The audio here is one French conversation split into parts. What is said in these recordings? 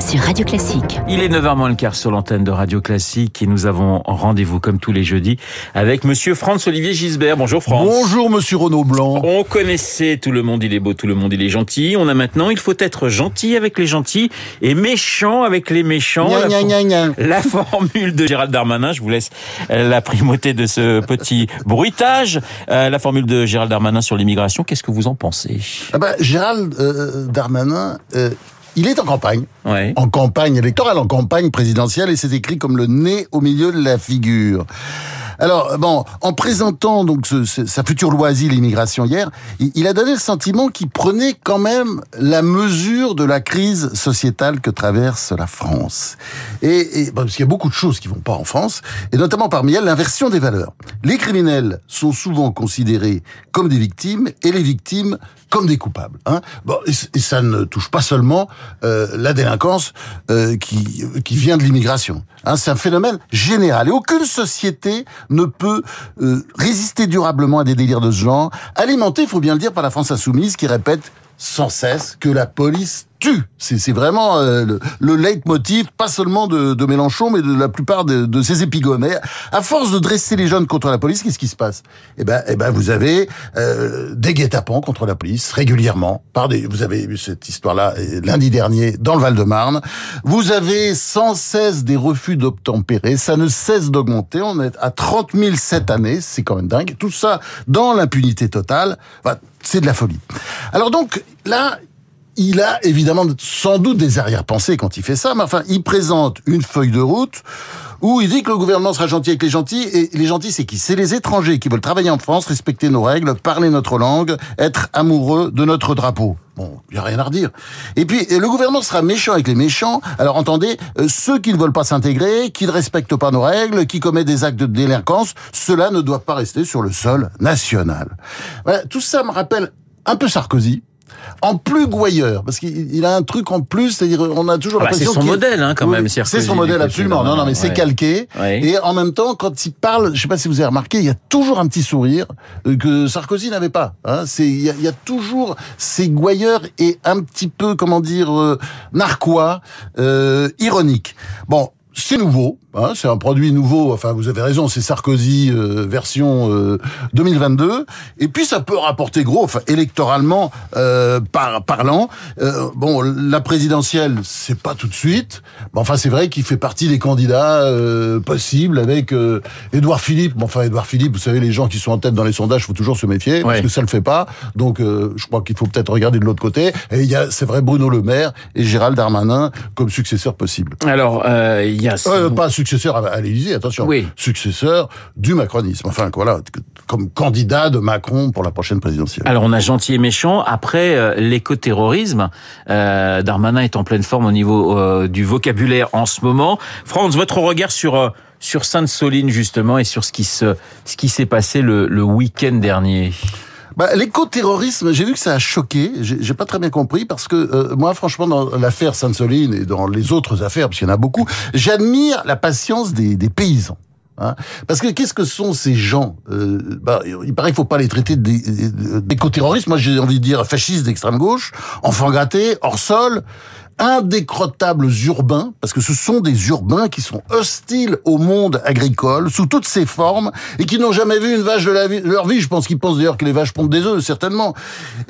sur Radio Classique. Il est 9h moins le quart sur l'antenne de Radio Classique et nous avons rendez-vous comme tous les jeudis avec monsieur Franz Olivier Gisbert. Bonjour Franz. Bonjour monsieur Renaud Blanc. On connaissait tout le monde il est beau, tout le monde il est gentil. On a maintenant il faut être gentil avec les gentils et méchant avec les méchants. Gna, la, gna, gna, gna. la formule de Gérald Darmanin, je vous laisse la primauté de ce petit bruitage. Euh, la formule de Gérald Darmanin sur l'immigration, qu'est-ce que vous en pensez? Ah bah, Gérald euh, Darmanin, euh, il est en campagne. Ouais. En campagne électorale, en campagne présidentielle, et c'est écrit comme le nez au milieu de la figure. Alors bon, en présentant donc sa future loi asile immigration hier, il, a donné le sentiment qu'il prenait quand même la mesure de la crise sociétale que traverse la France. Et, et parce qu'il y a beaucoup de choses qui vont pas en France, et notamment parmi elles l'inversion des valeurs. Les criminels sont souvent considérés comme des victimes et les victimes comme des coupables. Hein bon, et ça ne touche pas seulement euh, la délinquance euh, qui, qui vient de l'immigration. Hein, c'est un phénomène général. Et aucune société ne peut euh, résister durablement à des délires de ce genre, alimentés, il faut bien le dire, par la France insoumise qui répète sans cesse que la police tue. C'est vraiment euh, le, le leitmotiv, pas seulement de, de Mélenchon, mais de la plupart de, de ses épigones. À force de dresser les jeunes contre la police, qu'est-ce qui se passe? Eh ben, eh ben, vous avez euh, des guet-apens contre la police régulièrement. Par des, vous avez eu cette histoire-là euh, lundi dernier dans le Val-de-Marne. Vous avez sans cesse des refus d'obtempérer. Ça ne cesse d'augmenter. On est à 30 000 cette année. C'est quand même dingue. Tout ça dans l'impunité totale. C'est de la folie. Alors donc là, il a évidemment sans doute des arrière-pensées quand il fait ça, mais enfin, il présente une feuille de route où il dit que le gouvernement sera gentil avec les gentils, et les gentils, c'est qui? C'est les étrangers qui veulent travailler en France, respecter nos règles, parler notre langue, être amoureux de notre drapeau. Bon, il n'y a rien à redire. Et puis, le gouvernement sera méchant avec les méchants. Alors, entendez, euh, ceux qui ne veulent pas s'intégrer, qui ne respectent pas nos règles, qui commettent des actes de délinquance, cela ne doit pas rester sur le sol national. Voilà, tout ça me rappelle un peu Sarkozy, en plus gouailleur, parce qu'il il a un truc en plus, c'est-à-dire on a toujours Ah bah, l'impression c'est son modèle, hein, quand Oui, même, C'est son modèle absolument. Non, non, mais c'est calqué. Ouais. Et en même temps, quand il parle, je sais pas si vous avez remarqué, il y a toujours un petit sourire euh, que Sarkozy n'avait pas. Hein. C'est il y, y a toujours ces gouailleurs et un petit peu comment dire euh, narquois, euh, ironique. Bon. C'est nouveau, hein, c'est un produit nouveau. Enfin, vous avez raison, c'est Sarkozy euh, version euh, 2022. Et puis ça peut rapporter gros, enfin, électoralement euh, par, parlant. Euh, bon, la présidentielle, c'est pas tout de suite. Mais enfin, c'est vrai qu'il fait partie des candidats euh, possibles avec euh, Édouard Philippe. Bon, enfin, Édouard Philippe, vous savez, les gens qui sont en tête dans les sondages, faut toujours se méfier parce Ouais. que ça le fait pas. Donc, euh, je crois qu'il faut peut-être regarder de l'autre côté. Et il y a, c'est vrai, Bruno Le Maire et Gérald Darmanin comme successeur possible. Alors, euh, Euh, pas successeur à, à l'Élysée, attention. Oui. Successeur du macronisme. Enfin, voilà, comme candidat de Macron pour la prochaine présidentielle. Alors on a gentil et méchant. Après euh, l'écoterrorisme, euh, Darmanin est en pleine forme au niveau euh, du vocabulaire en ce moment. Franz, votre regard sur euh, sur Sainte-Soline justement et sur ce qui se ce qui s'est passé le, le week-end dernier? Bah, l'écoterrorisme, j'ai vu que ça a choqué. J'ai pas très bien compris parce que euh, moi, franchement, dans l'affaire Sainte-Soline et dans les autres affaires, parce qu'il y en a beaucoup, j'admire la patience des, des paysans. Hein parce que qu'est-ce que sont ces gens euh, bah, Il paraît qu'il faut pas les traiter d'é- d'éco-terroristes. Moi, j'ai envie de dire fascistes d'extrême gauche, enfants gâtés, hors sol, indécrottables urbains, parce que ce sont des urbains qui sont hostiles au monde agricole sous toutes ses formes et qui n'ont jamais vu une vache de, la vie- de leur vie. Je pense qu'ils pensent d'ailleurs que les vaches pondent des œufs, certainement.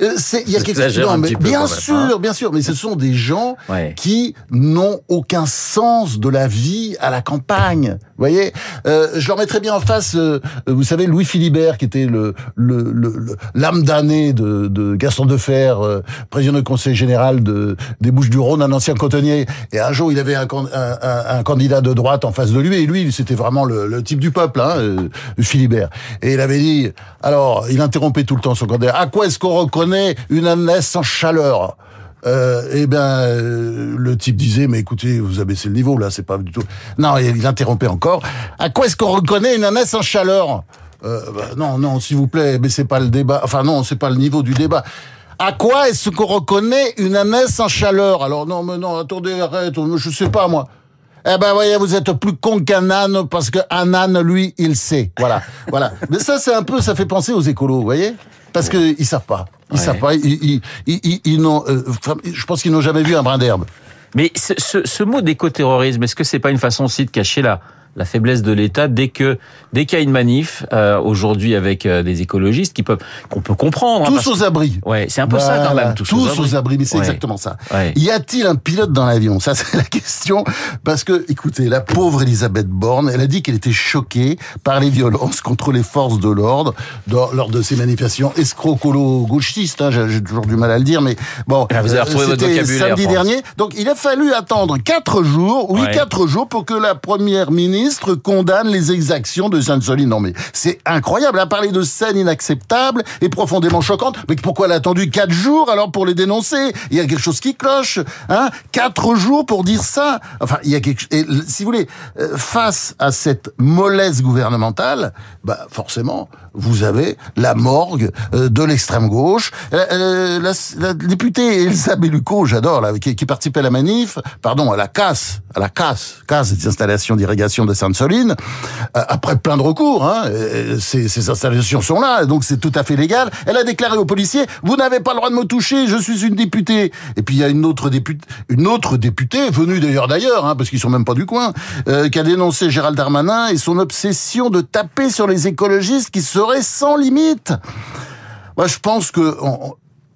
Euh, c'est- Il y a quelque non, mais peu bien même, sûr, hein. bien sûr, mais ce sont des gens Ouais. qui n'ont aucun sens de la vie à la campagne. Voyez, euh, je leur bien en face, euh, vous savez, Louis Philibert, qui était le le- le- le- l'âme damnée de, Gaston Defer, euh, président du conseil général de, des Bouches-du-Rhône, un ancien cotonnier. Et un jour, il avait un, un, candidat de droite en face de lui, et lui, c'était vraiment le, le type du peuple, hein, euh, Philibert. Et il avait dit, alors, il interrompait tout le temps son candidat, à quoi est-ce qu'on reconnaît une ânesse sans chaleur? Eh ben, euh, le type disait, mais écoutez, vous abaissez le niveau, là, c'est pas du tout... Non, il interrompait encore. À quoi est-ce qu'on reconnaît une ânesse en chaleur? Euh, bah, Non, non, s'il vous plaît, mais c'est pas le débat. Enfin, non, c'est pas le niveau du débat. À quoi est-ce qu'on reconnaît une ânesse en chaleur? Alors, non, mais non, attendez, arrête, je sais pas, moi. Eh ben, voyez, vous êtes plus con qu'un âne, parce qu'un âne, lui, il sait. Voilà, voilà. Mais ça, c'est un peu, ça fait penser aux écolos, vous voyez? Parce que ils savent pas. Ils savent pas. Ils, ils, ils, n'ont. Euh, je pense qu'ils n'ont jamais vu un brin d'herbe. Mais ce, ce, ce mot d'écoterrorisme, est-ce que c'est pas une façon aussi de cacher la la faiblesse de l'État dès que dès qu'il y a une manif euh, aujourd'hui avec euh, des écologistes qui peuvent qu'on peut comprendre. Hein, tous aux abris. Ouais, c'est un peu ça quand même. Tous, aux, abris. mais c'est exactement ça. Y a-t-il un pilote dans l'avion? Ça c'est la question parce que écoutez, la pauvre Elisabeth Borne, elle a dit qu'elle était choquée par les violences contre les forces de l'ordre lors de ces manifestations escrocolo gauchistes. Hein, J'ai toujours du mal à le dire, mais bon. Ah, vous avez retrouvé votre vocabulaire. Samedi dernier, donc il a fallu attendre quatre jours, oui quatre jours pour que la première ministre ministre condamne les exactions de Sainte-Soline. Non mais c'est incroyable, à parler de scènes inacceptables et profondément choquantes. Mais pourquoi elle a attendu quatre jours alors pour les dénoncer? Il y a quelque chose qui cloche, hein Quatre jours pour dire ça. Enfin, il y a quelque. Et, si vous voulez, euh, face à cette mollesse gouvernementale, bah forcément, vous avez la morgue euh, de l'extrême gauche. Euh, la, la, députée Elsa Bellucco, j'adore, qui, qui participait à la manif, pardon, à la casse, à la casse, casse des installations d'irrigation de Sainte-Soline, euh, après plein de recours, hein, ces, ces, installations sont là, donc c'est tout à fait légal. Elle a déclaré aux policiers "Vous n'avez pas le droit de me toucher, je suis une députée." Et puis il y a une autre députée, une autre députée venue d'ailleurs d'ailleurs, hein, parce qu'ils sont même pas du coin, euh, qui a dénoncé Gérald Darmanin et son obsession de taper sur les écologistes qui serait sans limite. Moi, je pense que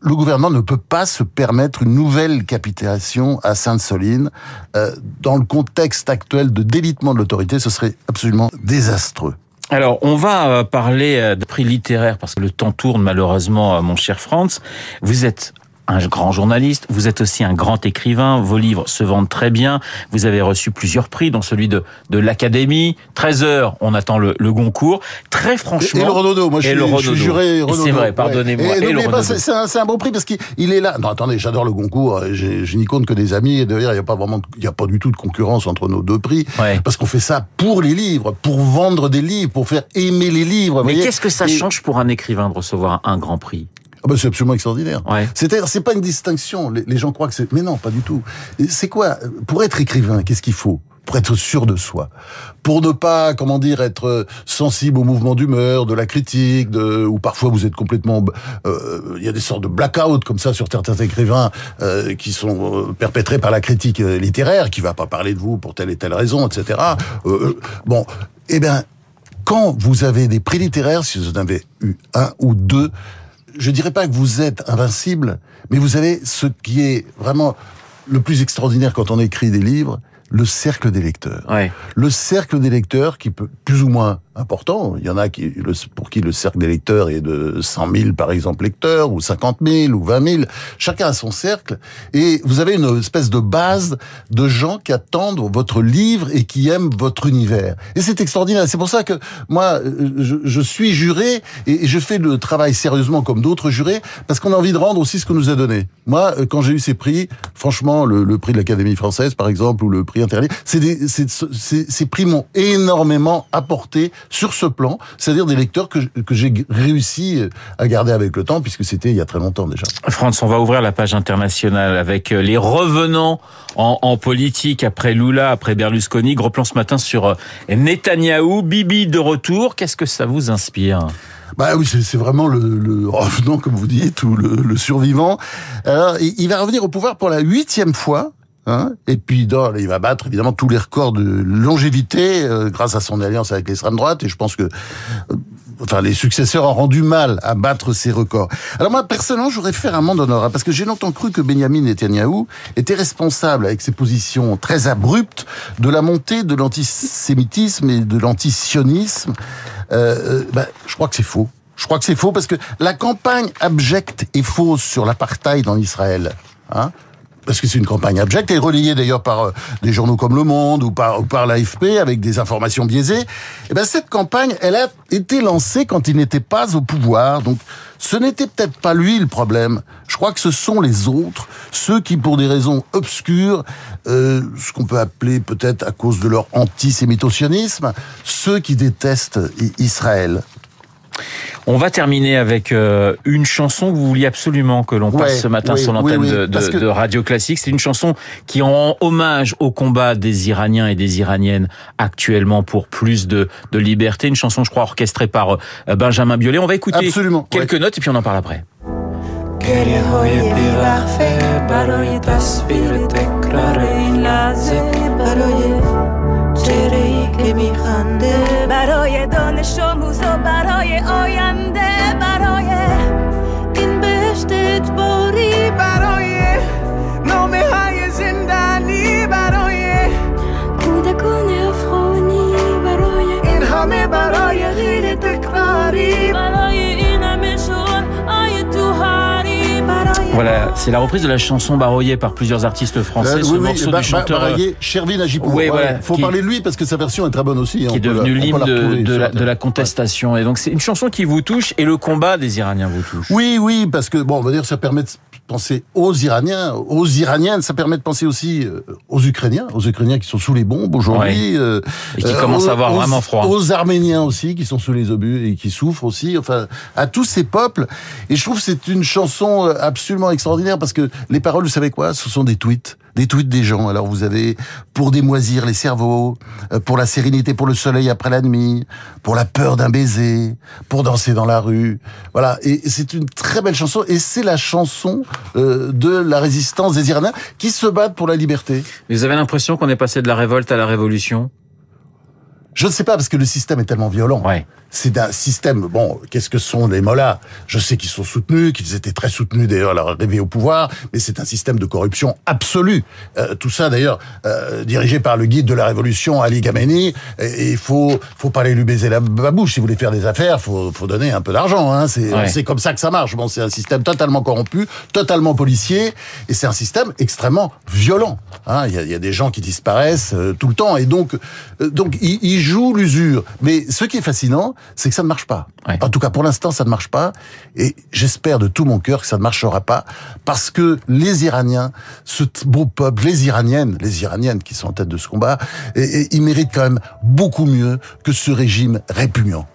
le gouvernement ne peut pas se permettre une nouvelle capitulation à Sainte-Soline. Euh, dans le contexte actuel de délitement de l'autorité, ce serait absolument désastreux. Alors, on va euh, parler euh, de prix littéraire parce que le temps tourne malheureusement, mon cher Franz. Vous êtes un grand journaliste, vous êtes aussi un grand écrivain, vos livres se vendent très bien, vous avez reçu plusieurs prix, dont celui de, de l'Académie, 13 heures, on attend le, le Goncourt, très franchement... Et, le Renaudot, moi je, suis, je suis juré C'est vrai, pardonnez-moi. Ouais. C'est un, un, bon prix parce qu'il est là. Non, attendez, j'adore le Goncourt, je n'y compte que des amis, et d'ailleurs il n'y a pas vraiment, il n'y a pas du tout de concurrence entre nos deux prix, parce qu'on fait ça pour les livres, pour vendre des livres, pour faire aimer les livres. Mais qu'est-ce que ça change pour un écrivain de recevoir un grand prix? Ah bah c'est absolument extraordinaire. Ouais. C'est-à-dire, c'est pas une distinction. Les, les gens croient que c'est, mais non, pas du tout. C'est quoi Pour être écrivain, qu'est-ce qu'il faut pour être sûr de soi, pour ne pas, comment dire, être sensible au mouvement d'humeur, de la critique, de, ou parfois vous êtes complètement, euh, il y a des sortes de blackout comme ça sur certains écrivains euh, qui sont euh, perpétrés par la critique euh, littéraire, qui va pas parler de vous pour telle et telle raison, etc. Euh, bon, eh bien, quand vous avez des prix littéraires, si vous en avez eu un ou deux, je dirais pas que vous êtes invincible, mais vous avez ce qui est vraiment le plus extraordinaire quand on écrit des livres, le cercle des lecteurs. Ouais. Le cercle des lecteurs qui peut plus ou moins important. Il y en a qui, pour qui le cercle des lecteurs est de 100 000 par exemple lecteurs ou 50 000 ou 20 000. Chacun a son cercle et vous avez une espèce de base de gens qui attendent votre livre et qui aiment votre univers. Et c'est extraordinaire. C'est pour ça que moi je, suis juré et je fais le travail sérieusement comme d'autres jurés parce qu'on a envie de rendre aussi ce qu'on nous a donné. Moi, quand j'ai eu ces prix, franchement, le, prix de l'Académie française par exemple ou le prix interdit, c'est ces prix m'ont énormément apporté sur ce plan, c'est-à-dire des lecteurs que, que j'ai réussi à garder avec le temps, puisque c'était il y a très longtemps déjà. France, on va ouvrir la page internationale avec euh, les revenants en, en politique après Lula, après Berlusconi. Gros plan ce matin sur euh, Netanyahou, Bibi de retour. Qu'est-ce que ça vous inspire? Bah oui, c'est vraiment le, le, revenant, comme vous dites, ou le, le survivant. Alors, il va revenir au pouvoir pour la huitième fois. Hein? Et puis dans, il va battre évidemment tous les records de longévité euh, grâce à son alliance avec l'extrême droite. Et je pense que, euh, enfin, les successeurs ont rendu mal à battre ces records. Alors moi, personnellement, j'aurais fait un monde parce que j'ai longtemps cru que Benjamin Netanyahu était responsable, avec ses positions très abruptes, de la montée de l'antisémitisme et de l'antisionisme. Euh, bah, je crois que c'est faux. Je crois que c'est faux parce que la campagne abjecte et fausse sur l'apartheid en Israël, hein, parce que c'est une campagne abjecte et relayée d'ailleurs par euh, des journaux comme Le Monde ou par, l'AFP avec des informations biaisées. Et eh ben cette campagne, elle a été lancée quand il n'était pas au pouvoir. Donc ce n'était peut-être pas lui le problème. Je crois que ce sont les autres, ceux qui, pour des raisons obscures, euh, ce qu'on peut appeler peut-être à cause de leur antisémitosionisme, ceux qui détestent Israël. On va terminer avec euh, une chanson que vous vouliez absolument que l'on passe Ouais, ce matin oui, sur l'antenne oui, oui, de, parce de- que- de Radio Classique. C'est une chanson qui rend hommage au combat des Iraniens et des Iraniennes actuellement pour plus de, de liberté. Une chanson, je crois, orchestrée par euh, Benjamin Biolay. On va écouter Absolument, quelques notes et puis on en parle après. میخنده. برای دانش آموز و برای آینده. Voilà, c'est la reprise de la chanson baroyée par plusieurs artistes français, Euh, ce oui, oui, morceau du chanteur euh, Baraguer, Shervin Agipour. Oui, Ouais, voilà, Faut qui- parler de lui parce que sa version est très bonne aussi. hein, qui est on devenu l'hymne la, de la contestation. Et donc c'est une chanson qui vous touche et le combat des Iraniens vous touche. Oui, oui, parce que bon, on va dire ça permet de penser aux Iraniens, aux Iraniennes, ça permet de penser aussi euh, aux Ukrainiens, aux Ukrainiens qui sont sous les bombes aujourd'hui, euh, Et qui commencent à avoir aux- vraiment froid. aux Arméniens aussi qui sont sous les obus et qui souffrent aussi, enfin à tous ces peuples. Et je trouve que c'est une chanson euh, absolument extraordinaire parce que les paroles, vous savez quoi, ce sont des tweets. Des tweets des gens. Alors vous avez pour démoisir les cerveaux, euh, pour la sérénité, pour le soleil après la nuit, pour la peur d'un baiser, pour danser dans la rue. Voilà. Et c'est une très belle chanson. Et c'est la chanson euh, de la résistance des Iraniens qui se battent pour la liberté. Vous avez l'impression qu'on est passé de la révolte à la révolution? Je ne sais pas parce que le système est tellement violent. Ouais. C'est un système. Bon, qu'est-ce que sont les mollahs? Je sais qu'ils sont soutenus, qu'ils étaient très soutenus d'ailleurs à leur arrivée au pouvoir, mais c'est un système de corruption absolue. Euh, tout ça d'ailleurs euh, dirigé par le guide de la révolution Ali Khamenei. Et il faut faut pas aller lui baiser la, la bouche. Si vous voulez faire des affaires, faut faut donner un peu d'argent. Hein. C'est Ouais. c'est comme ça que ça marche. Bon, c'est un système totalement corrompu, totalement policier, et c'est un système extrêmement violent. Hein. Il y, a, il y a des gens qui disparaissent euh, tout le temps, et donc euh, donc ils il jouent l'usure. Mais ce qui est fascinant, c'est que ça ne marche pas. Ouais. En tout cas, pour l'instant, ça ne marche pas, et j'espère de tout mon cœur que ça ne marchera pas, parce que les Iraniens, ce beau peuple, les Iraniennes, les Iraniennes qui sont en tête de ce combat, et, et ils méritent quand même beaucoup mieux que ce régime répugnant.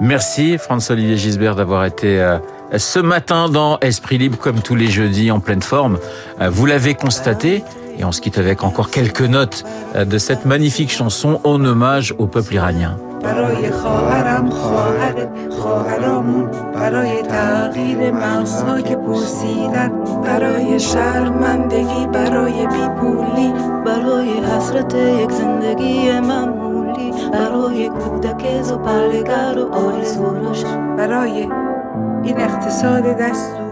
Merci François-Olivier Gisbert d'avoir été euh, ce matin dans Esprit Libre comme tous les jeudis en pleine forme. Euh, Vous l'avez constaté et on se quitte avec encore quelques notes euh, de cette magnifique chanson en hommage au peuple iranien. برای خواهرم خواهرت خواهرامون برای تغییر مغزها که پوسیدن برای شرمندگی برای بیپولی برای حسرت یک زندگی معمولی برای کودک زوپرگر و آرزوش برای این اقتصاد دستور